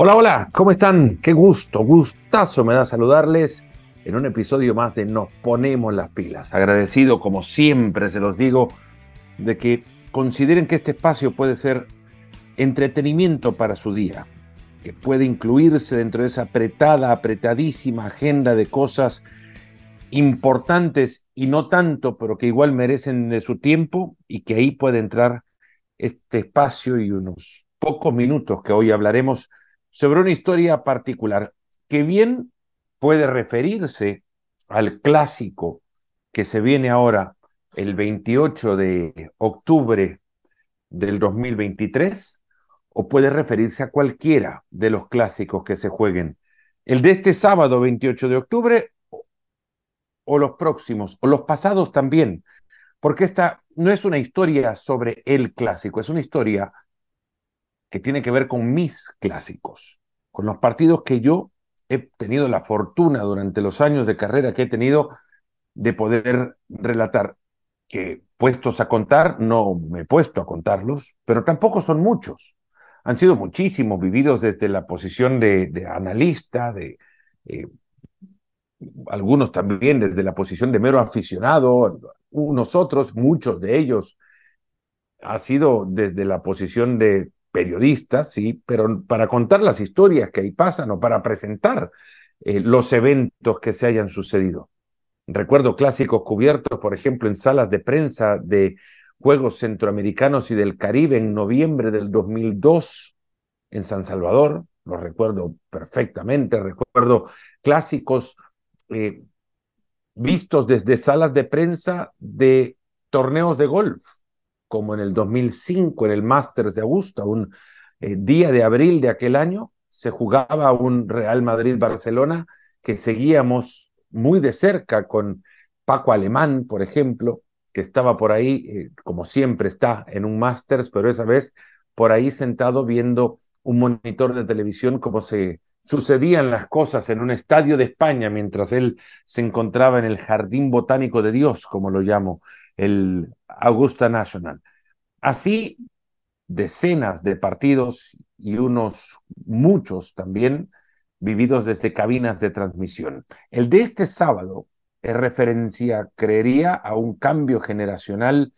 Hola, hola, ¿cómo están? Qué gusto, gustazo me da saludarles en un episodio más de Nos ponemos las pilas. Agradecido, como siempre se los digo, de que consideren que este espacio puede ser entretenimiento para su día, que puede incluirse dentro de esa apretada, apretadísima agenda de cosas importantes y no tanto, pero que igual merecen de su tiempo y que ahí puede entrar este espacio y unos pocos minutos que hoy hablaremos sobre una historia particular que bien puede referirse al clásico que se viene ahora el 28 de octubre del 2023 o puede referirse a cualquiera de los clásicos que se jueguen. El de este sábado 28 de octubre o los próximos o los pasados también, porque esta no es una historia sobre el clásico, es una historia que tiene que ver con mis clásicos, con los partidos que yo he tenido la fortuna durante los años de carrera que he tenido de poder relatar, que puestos a contar, no me he puesto a contarlos, pero tampoco son muchos. Han sido muchísimos vividos desde la posición de, analista, de eh, algunos también desde la posición de mero aficionado, unos otros, muchos de ellos, ha sido desde la posición de periodistas, sí, pero para contar las historias que ahí pasan o para presentar eh, los eventos que se hayan sucedido. Recuerdo clásicos cubiertos, por ejemplo, en salas de prensa de Juegos Centroamericanos y del Caribe en noviembre del 2002 en San Salvador, lo recuerdo perfectamente, recuerdo clásicos eh, vistos desde salas de prensa de torneos de golf como en el 2005 en el Masters de Augusta, un eh, día de abril de aquel año, se jugaba un Real Madrid-Barcelona que seguíamos muy de cerca con Paco Alemán, por ejemplo, que estaba por ahí, eh, como siempre está en un Masters, pero esa vez por ahí sentado viendo un monitor de televisión como se sucedían las cosas en un estadio de España mientras él se encontraba en el Jardín Botánico de Dios, como lo llamo, el Augusta National. Así, decenas de partidos y unos muchos también vividos desde cabinas de transmisión. El de este sábado es referencia, creería, a un cambio generacional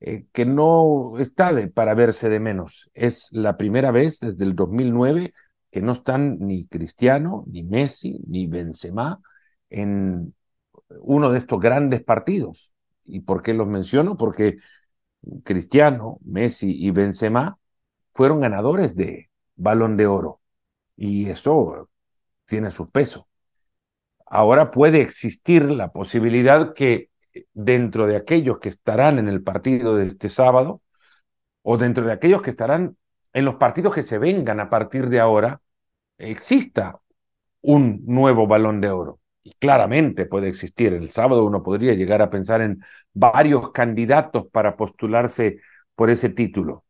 eh, que no está de, para verse de menos. Es la primera vez desde el 2009 que no están ni Cristiano, ni Messi, ni Benzema en uno de estos grandes partidos. ¿Y por qué los menciono? Porque Cristiano, Messi y Benzema fueron ganadores de Balón de Oro. Y eso tiene su peso. Ahora puede existir la posibilidad que dentro de aquellos que estarán en el partido de este sábado, o dentro de aquellos que estarán en los partidos que se vengan a partir de ahora, exista un nuevo balón de oro y claramente puede existir. El sábado uno podría llegar a pensar en varios candidatos para postularse por ese título,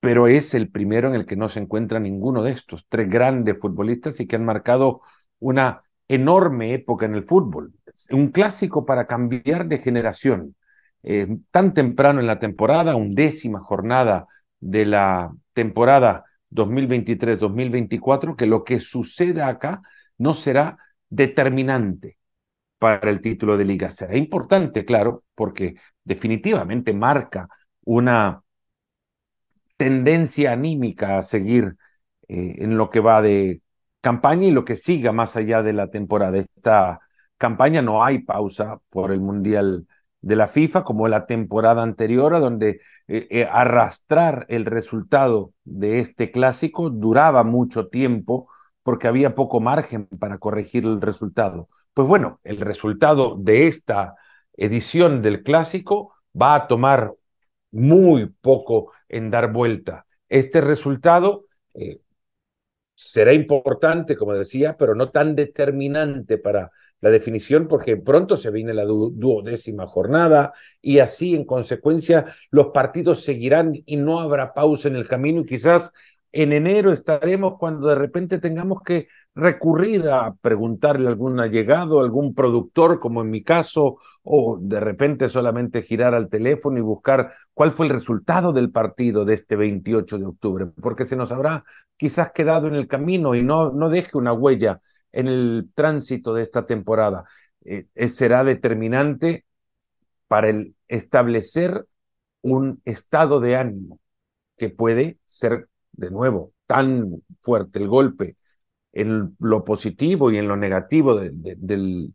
pero es el primero en el que no se encuentra ninguno de estos tres grandes futbolistas y que han marcado una enorme época en el fútbol. Un clásico para cambiar de generación. Eh, tan temprano en la temporada, undécima jornada de la temporada 2023-2024, que lo que suceda acá no será determinante para el título de liga. Será importante, claro, porque definitivamente marca una tendencia anímica a seguir eh, en lo que va de campaña y lo que siga más allá de la temporada. Esta campaña no hay pausa por el Mundial de la FIFA como la temporada anterior, a donde eh, eh, arrastrar el resultado de este clásico duraba mucho tiempo porque había poco margen para corregir el resultado. Pues bueno, el resultado de esta edición del clásico va a tomar muy poco en dar vuelta. Este resultado eh, será importante, como decía, pero no tan determinante para la definición porque pronto se viene la duodécima jornada y así en consecuencia los partidos seguirán y no habrá pausa en el camino y quizás en enero estaremos cuando de repente tengamos que recurrir a preguntarle a algún allegado, algún productor, como en mi caso, o de repente solamente girar al teléfono y buscar cuál fue el resultado del partido de este 28 de octubre, porque se nos habrá quizás quedado en el camino y no, no deje una huella en el tránsito de esta temporada. Eh, será determinante para el establecer un estado de ánimo que puede ser, de nuevo, tan fuerte el golpe en lo positivo y en lo negativo del,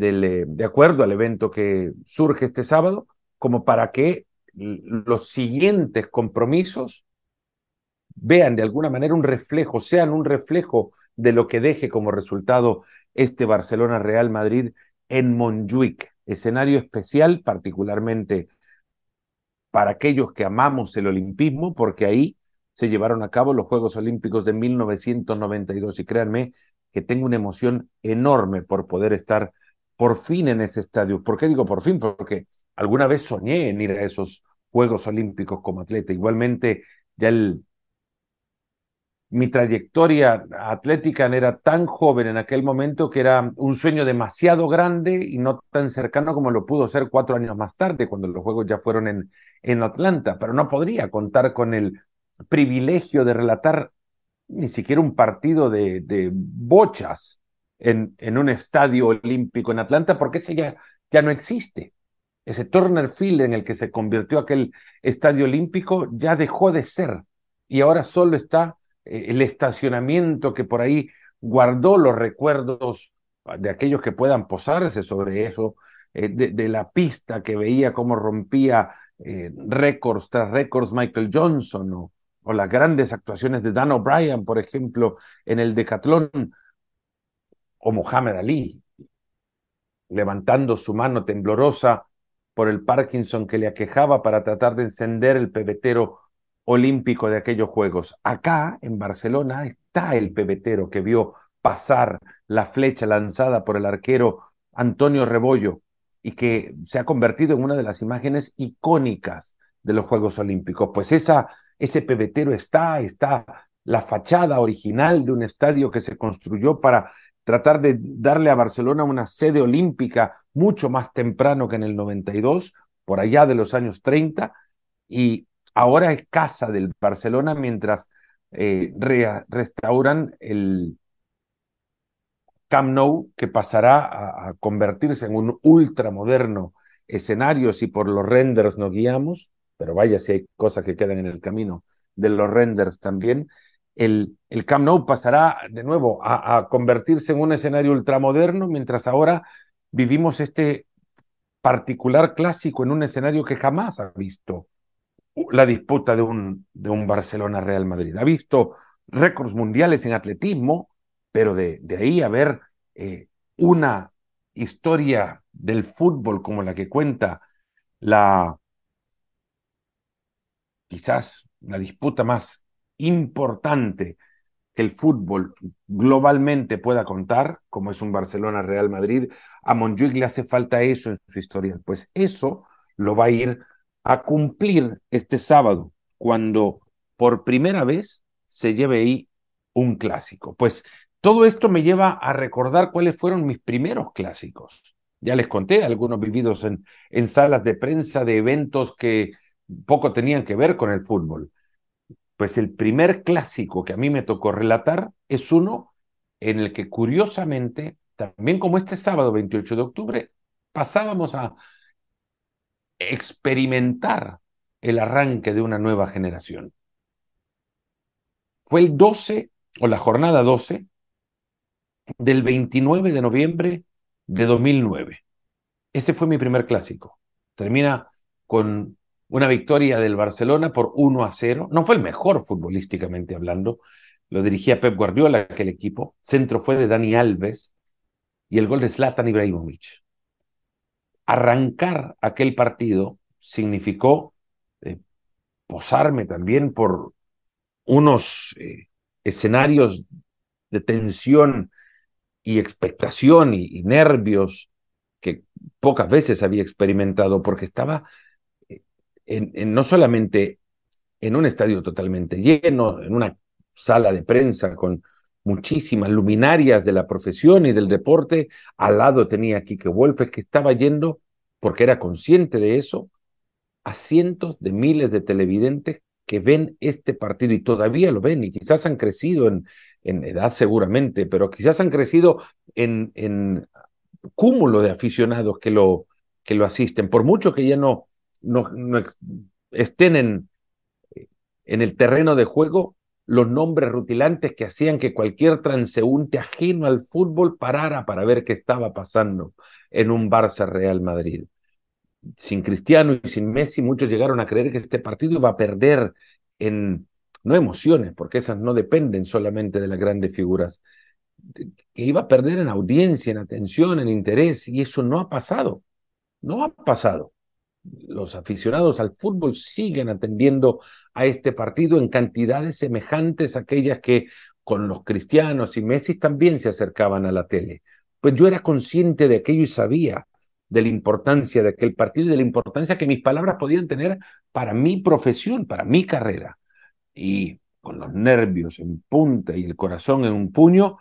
eh, de acuerdo al evento que surge este sábado, como para que los siguientes compromisos vean de alguna manera un reflejo, sean un reflejo de lo que deje como resultado este Barcelona Real Madrid en Montjuic, escenario especial particularmente para aquellos que amamos el olimpismo, porque ahí se llevaron a cabo los Juegos Olímpicos de 1992 y créanme que tengo una emoción enorme por poder estar por fin en ese estadio. ¿Por qué digo por fin? Porque alguna vez soñé en ir a esos Juegos Olímpicos como atleta. Igualmente, ya el, mi trayectoria atlética era tan joven en aquel momento que era un sueño demasiado grande y no tan cercano como lo pudo ser cuatro años más tarde, cuando los Juegos ya fueron en, en Atlanta, pero no podría contar con el privilegio de relatar ni siquiera un partido de, de bochas en, en, un estadio olímpico en Atlanta, porque ese ya, ya no existe. Ese Turner Field en el que se convirtió aquel estadio olímpico ya dejó de ser y ahora solo está el estacionamiento que por ahí guardó los recuerdos de aquellos que puedan posarse sobre eso, eh, de, la pista que veía cómo rompía eh, récords tras récords Michael Johnson o, o, las grandes actuaciones de Dan O'Brien, por ejemplo, en el decatlón, o Muhammad Ali, levantando su mano temblorosa por el Parkinson que le aquejaba para tratar de encender el pebetero olímpico de aquellos Juegos. Acá, en Barcelona, está el pebetero que vio pasar la flecha lanzada por el arquero Antonio Rebollo y que se ha convertido en una de las imágenes icónicas de los Juegos Olímpicos. Pues esa, ese pebetero está, está la fachada original de un estadio que se construyó para tratar de darle a Barcelona una sede olímpica mucho más temprano que en el 92, por allá de los años 30, y ahora es casa del Barcelona mientras eh, restauran el Camp Nou, que pasará a, convertirse en un ultramoderno escenario si por los renders nos guiamos, pero vaya si hay cosas que quedan en el camino de los renders también. El, el Camp Nou pasará de nuevo a, a convertirse en un escenario ultramoderno, mientras ahora vivimos este particular clásico en un escenario que jamás ha visto la disputa de un, de un Barcelona-Real Madrid. Ha visto récords mundiales en atletismo, pero de, de ahí a ver eh, una historia del fútbol como la que cuenta la quizás la disputa más importante que el fútbol globalmente pueda contar, como es un Barcelona-Real Madrid, a Montjuic le hace falta eso en su historia. Pues eso lo va a ir a cumplir este sábado, cuando por primera vez se lleve ahí un clásico. Pues todo esto me lleva a recordar cuáles fueron mis primeros clásicos. Ya les conté algunos vividos en, en salas de prensa de eventos que poco tenían que ver con el fútbol. Pues el primer clásico que a mí me tocó relatar es uno en el que curiosamente, también como este sábado 28 de octubre, pasábamos a, experimentar el arranque de una nueva generación. Fue el 12 o la jornada 12 del 29 de noviembre de 2009. Ese fue mi primer clásico. Termina con una victoria del Barcelona por 1 a 0. No fue el mejor futbolísticamente hablando. Lo dirigía Pep Guardiola, aquel equipo. Centro fue de Dani Alves y el gol de Zlatan Ibrahimovic arrancar aquel partido significó eh, posarme también por unos eh, escenarios de tensión y expectación y, nervios que pocas veces había experimentado, porque estaba eh, en, no solamente en un estadio totalmente lleno, en una sala de prensa con muchísimas luminarias de la profesión y del deporte. Al lado tenía a Quique Wolfes que estaba yendo, porque era consciente de eso, a cientos de miles de televidentes que ven este partido y todavía lo ven y quizás han crecido en, en edad seguramente, pero quizás han crecido en, en cúmulo de aficionados que lo, que lo asisten, por mucho que ya no, no, estén en, en el terreno de juego, los nombres rutilantes que hacían que cualquier transeúnte ajeno al fútbol parara para ver qué estaba pasando en un Barça Real Madrid. Sin Cristiano y sin Messi, muchos llegaron a creer que este partido iba a perder en, no emociones, porque esas no dependen solamente de las grandes figuras, que iba a perder en audiencia, en atención, en interés, y eso no ha pasado, no ha pasado. Los aficionados al fútbol siguen atendiendo a este partido en cantidades semejantes a aquellas que con los cristianos y Messi también se acercaban a la tele. Pues yo era consciente de aquello y sabía de la importancia de aquel partido y de la importancia que mis palabras podían tener para mi profesión, para mi carrera. Y con los nervios en punta y el corazón en un puño,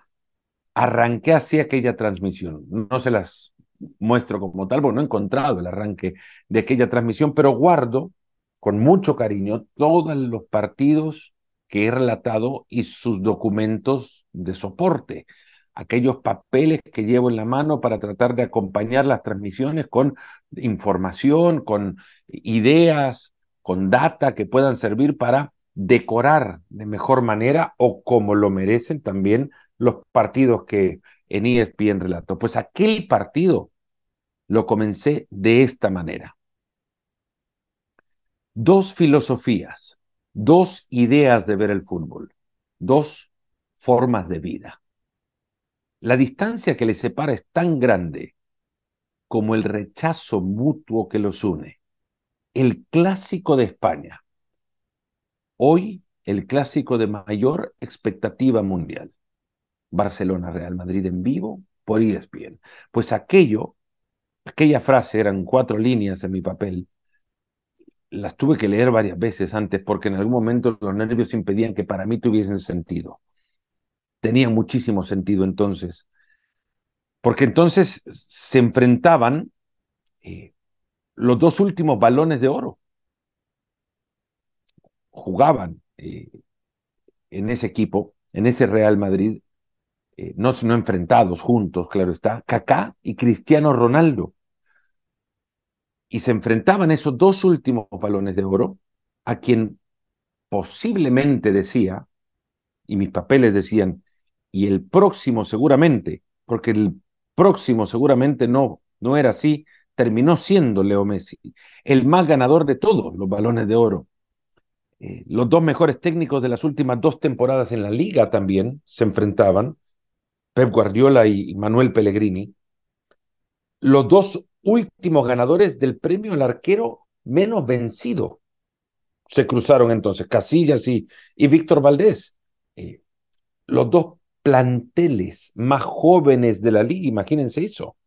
arranqué hacia aquella transmisión. No se las muestro como tal, porque no he encontrado el arranque de aquella transmisión, pero guardo con mucho cariño todos los partidos que he relatado y sus documentos de soporte, aquellos papeles que llevo en la mano para tratar de acompañar las transmisiones con información, con ideas, con data que puedan servir para decorar de mejor manera o como lo merecen también los partidos que en ESPN relato. Pues aquel partido lo comencé de esta manera. Dos filosofías, dos ideas de ver el fútbol, dos formas de vida. La distancia que les separa es tan grande como el rechazo mutuo que los une. El clásico de España. Hoy el clásico de mayor expectativa mundial. Barcelona Real Madrid en vivo por ESPN. Pues aquello, aquella frase eran cuatro líneas en mi papel. Las tuve que leer varias veces antes porque en algún momento los nervios impedían que para mí tuviesen sentido. Tenían muchísimo sentido entonces. Porque entonces se enfrentaban eh, los dos últimos balones de oro. Jugaban eh, en ese equipo, en ese Real Madrid, eh, no, no enfrentados juntos, claro está, Kaká y Cristiano Ronaldo. Y se enfrentaban esos dos últimos balones de oro a quien posiblemente decía, y mis papeles decían, y el próximo seguramente, porque el próximo seguramente no, no era así, terminó siendo Leo Messi, el más ganador de todos los balones de oro. Eh, los dos mejores técnicos de las últimas dos temporadas en la liga también se enfrentaban, Pep Guardiola y Manuel Pellegrini, los dos últimos ganadores del premio al arquero menos vencido. Se cruzaron entonces Casillas y, y Víctor Valdés. Eh, los dos planteles más jóvenes de la liga, imagínense eso.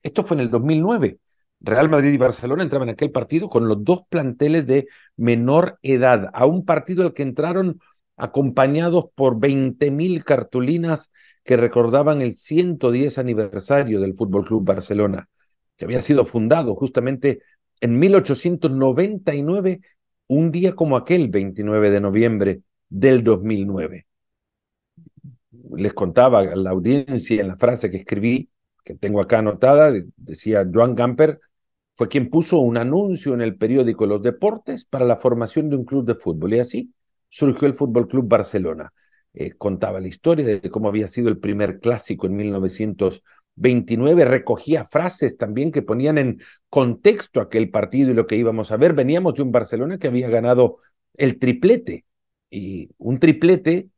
Esto fue en el 2009. Real Madrid y Barcelona entraban en aquel partido con los dos planteles de menor edad, a un partido al que entraron acompañados por 20.000 cartulinas que recordaban el 110 aniversario del Fútbol Club Barcelona, que había sido fundado justamente en 1899, un día como aquel, 29 de noviembre del 2009. Les contaba a la audiencia en la frase que escribí, que tengo acá anotada, decía Joan Gamper, fue quien puso un anuncio en el periódico Los Deportes para la formación de un club de fútbol y así surgió el Fútbol Club Barcelona. Eh, contaba la historia de cómo había sido el primer clásico en 1929, recogía frases también que ponían en contexto aquel partido y lo que íbamos a ver. Veníamos de un Barcelona que había ganado el triplete, y un triplete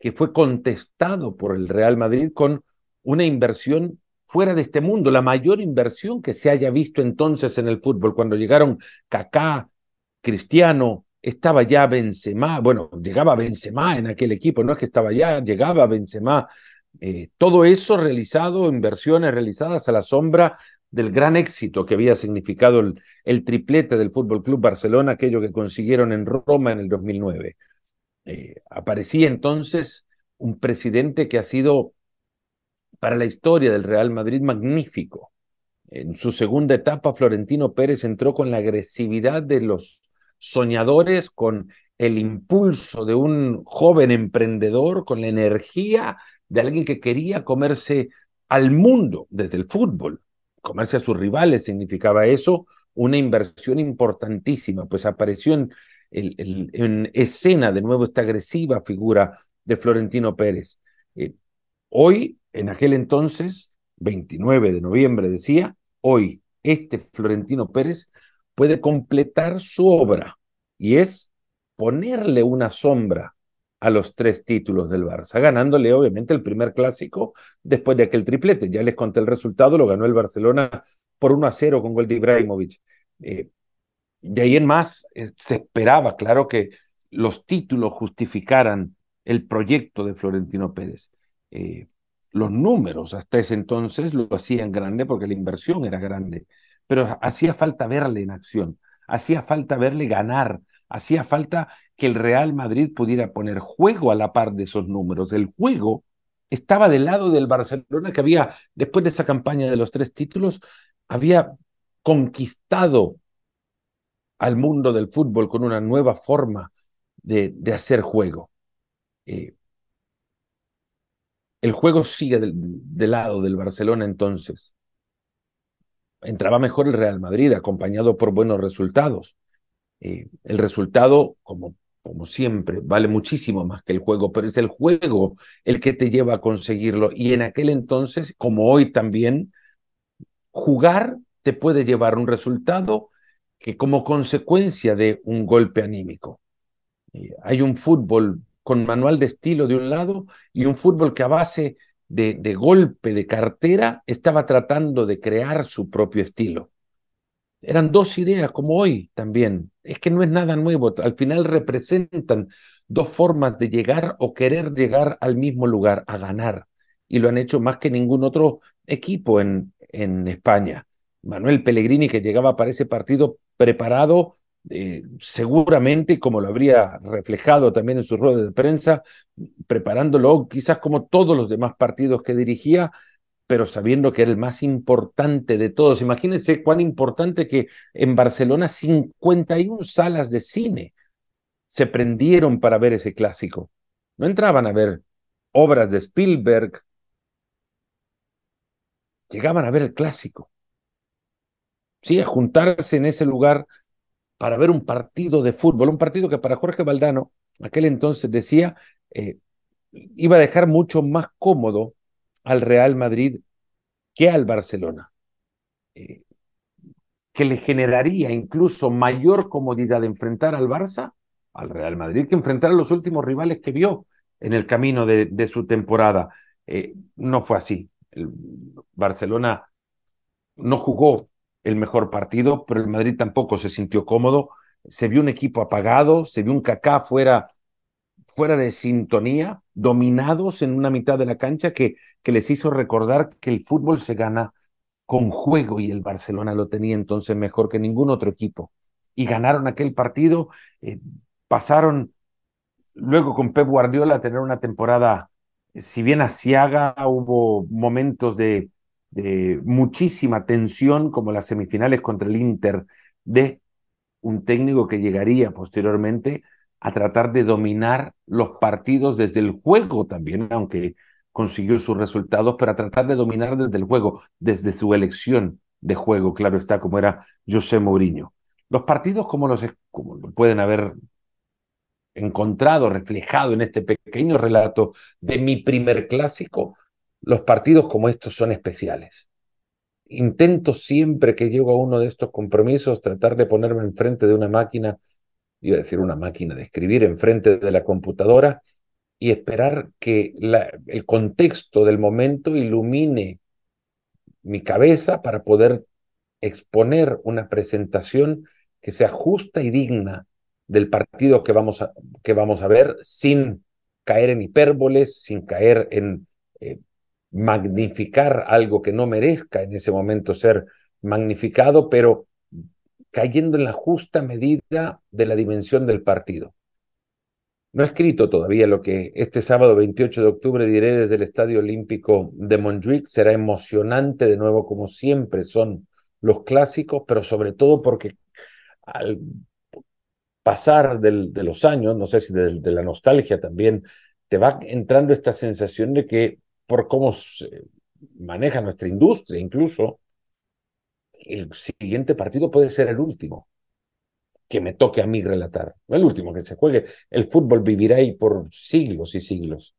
que fue contestado por el Real Madrid con una inversión fuera de este mundo, la mayor inversión que se haya visto entonces en el fútbol, cuando llegaron Kaká, Cristiano, estaba ya Benzema, bueno, llegaba Benzema en aquel equipo, no es que estaba ya, llegaba Benzema. Eh, todo eso realizado, inversiones realizadas a la sombra del gran éxito que había significado el, triplete del Fútbol Club Barcelona, aquello que consiguieron en Roma en el 2009. Eh, aparecía entonces un presidente que ha sido para la historia del Real Madrid magnífico. En su segunda etapa, Florentino Pérez entró con la agresividad de los soñadores, con el impulso de un joven emprendedor, con la energía de alguien que quería comerse al mundo desde el fútbol. Comerse a sus rivales significaba eso, una inversión importantísima, pues apareció en, en escena de nuevo esta agresiva figura de Florentino Pérez. Eh, hoy, en aquel entonces, 29 de noviembre decía, hoy este Florentino Pérez puede completar su obra y es ponerle una sombra a los tres títulos del Barça, ganándole obviamente el primer clásico después de aquel triplete. Ya les conté el resultado, lo ganó el Barcelona por 1 a 0 con gol de Ibrahimovic. Eh, de ahí en más se esperaba, claro, que los títulos justificaran el proyecto de Florentino Pérez. Eh, los números hasta ese entonces lo hacían grande porque la inversión era grande, pero hacía falta verle en acción, hacía falta verle ganar, hacía falta que el Real Madrid pudiera poner juego a la par de esos números. El juego estaba del lado del Barcelona que había, después de esa campaña de los tres títulos, había conquistado al mundo del fútbol con una nueva forma de, hacer juego. Eh, el juego sigue del, lado del Barcelona entonces. Entraba mejor el Real Madrid, acompañado por buenos resultados. Eh, el resultado, como, como siempre, vale muchísimo más que el juego, pero es el juego el que te lleva a conseguirlo. Y en aquel entonces, como hoy también, jugar te puede llevar un resultado que como consecuencia de un golpe anímico. Eh, hay un fútbol con manual de estilo de un lado y un fútbol que a base de, golpe de cartera estaba tratando de crear su propio estilo. Eran dos ideas como hoy también. Es que no es nada nuevo. Al final representan dos formas de llegar o querer llegar al mismo lugar, a ganar. Y lo han hecho más que ningún otro equipo en, en España. Manuel Pellegrini, que llegaba para ese partido preparado, eh, seguramente, como lo habría reflejado también en sus ruedas de prensa, preparándolo quizás como todos los demás partidos que dirigía, pero sabiendo que era el más importante de todos. Imagínense cuán importante que en Barcelona 51 salas de cine se prendieron para ver ese clásico. No entraban a ver obras de Spielberg, llegaban a ver el clásico. Sí, a juntarse en ese lugar para ver un partido de fútbol, un partido que para Jorge Valdano, aquel entonces decía, eh, iba a dejar mucho más cómodo al Real Madrid que al Barcelona, eh, que le generaría incluso mayor comodidad de enfrentar al Barça, al Real Madrid, que enfrentar a los últimos rivales que vio en el camino de, su temporada. Eh, no fue así. El Barcelona no jugó el mejor partido, pero el Madrid tampoco se sintió cómodo. Se vio un equipo apagado, se vio un Kaká fuera, fuera de sintonía, dominados en una mitad de la cancha que, que les hizo recordar que el fútbol se gana con juego y el Barcelona lo tenía entonces mejor que ningún otro equipo. Y ganaron aquel partido, eh, pasaron luego con Pep Guardiola a tener una temporada, si bien asiaga, hubo momentos de, de muchísima tensión, como las semifinales contra el Inter, de un técnico que llegaría posteriormente a tratar de dominar los partidos desde el juego también, aunque consiguió sus resultados, pero a tratar de dominar desde el juego, desde su elección de juego, claro está, como era José Mourinho. Los partidos como los como pueden haber encontrado, reflejado en este pequeño relato de mi primer clásico, los partidos como estos son especiales. Intento siempre que llego a uno de estos compromisos tratar de ponerme enfrente de una máquina, iba a decir una máquina de escribir, enfrente de la computadora y esperar que el contexto del momento ilumine mi cabeza para poder exponer una presentación que sea justa y digna del partido que vamos a, que vamos a ver sin caer en hipérboles, sin caer en eh, magnificar algo que no merezca en ese momento ser magnificado, pero cayendo en la justa medida de la dimensión del partido. No he escrito todavía lo que este sábado 28 de octubre diré desde el Estadio Olímpico de Montjuic. Será emocionante de nuevo, como siempre son los clásicos, pero sobre todo porque al pasar de los años, no sé si de la nostalgia también, te va entrando esta sensación de que por cómo se maneja nuestra industria incluso, el siguiente partido puede ser el último que me toque a mí relatar, el último que se juegue. El fútbol vivirá ahí por siglos y siglos.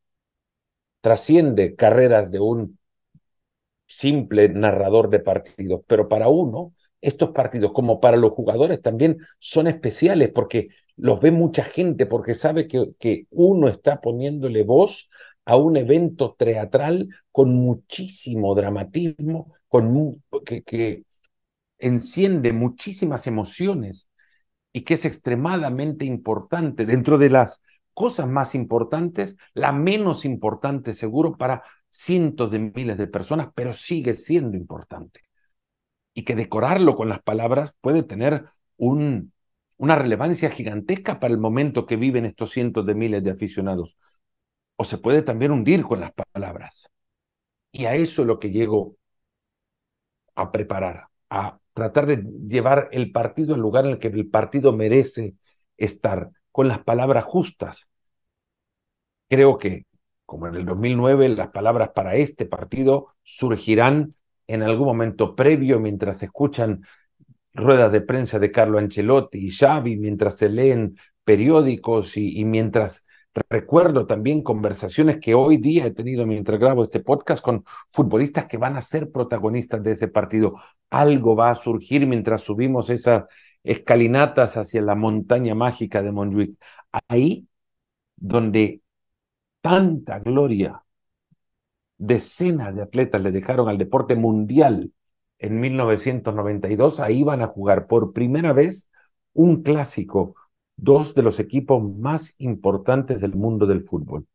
Trasciende carreras de un simple narrador de partidos, pero para uno, estos partidos, como para los jugadores, también son especiales porque los ve mucha gente, porque sabe que, que uno está poniéndole voz a un evento teatral con muchísimo dramatismo, con, que, que enciende muchísimas emociones y que es extremadamente importante dentro de las cosas más importantes, la menos importante seguro para cientos de miles de personas, pero sigue siendo importante. Y que decorarlo con las palabras puede tener un, una relevancia gigantesca para el momento que viven estos cientos de miles de aficionados. O se puede también hundir con las palabras. Y a eso es lo que llego a preparar, a tratar de llevar el partido al lugar en el que el partido merece estar, con las palabras justas. Creo que, como en el 2009, las palabras para este partido surgirán en algún momento previo mientras se escuchan ruedas de prensa de Carlo Ancelotti y Xavi, mientras se leen periódicos y, y mientras Recuerdo también conversaciones que hoy día he tenido mientras grabo este podcast con futbolistas que van a ser protagonistas de ese partido. Algo va a surgir mientras subimos esas escalinatas hacia la montaña mágica de Montjuic. Ahí donde tanta gloria, decenas de atletas le dejaron al deporte mundial en 1992, ahí van a jugar por primera vez un clásico dos de los equipos más importantes del mundo del fútbol.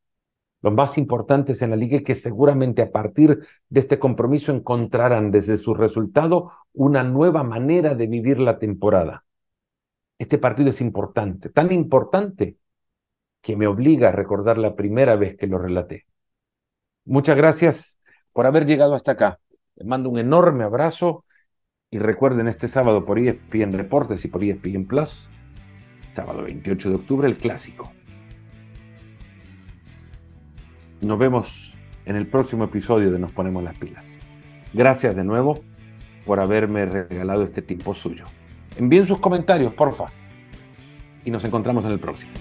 Los más importantes en la liga que seguramente a partir de este compromiso encontrarán desde su resultado una nueva manera de vivir la temporada. Este partido es importante, tan importante que me obliga a recordar la primera vez que lo relaté. Muchas gracias por haber llegado hasta acá. Les mando un enorme abrazo y recuerden este sábado por ESPN Reportes y por ESPN Plus sábado 28 de octubre, el clásico. Nos vemos en el próximo episodio de Nos Ponemos las Pilas. Gracias de nuevo por haberme regalado este tiempo suyo. Envíen sus comentarios, porfa. Y nos encontramos en el próximo.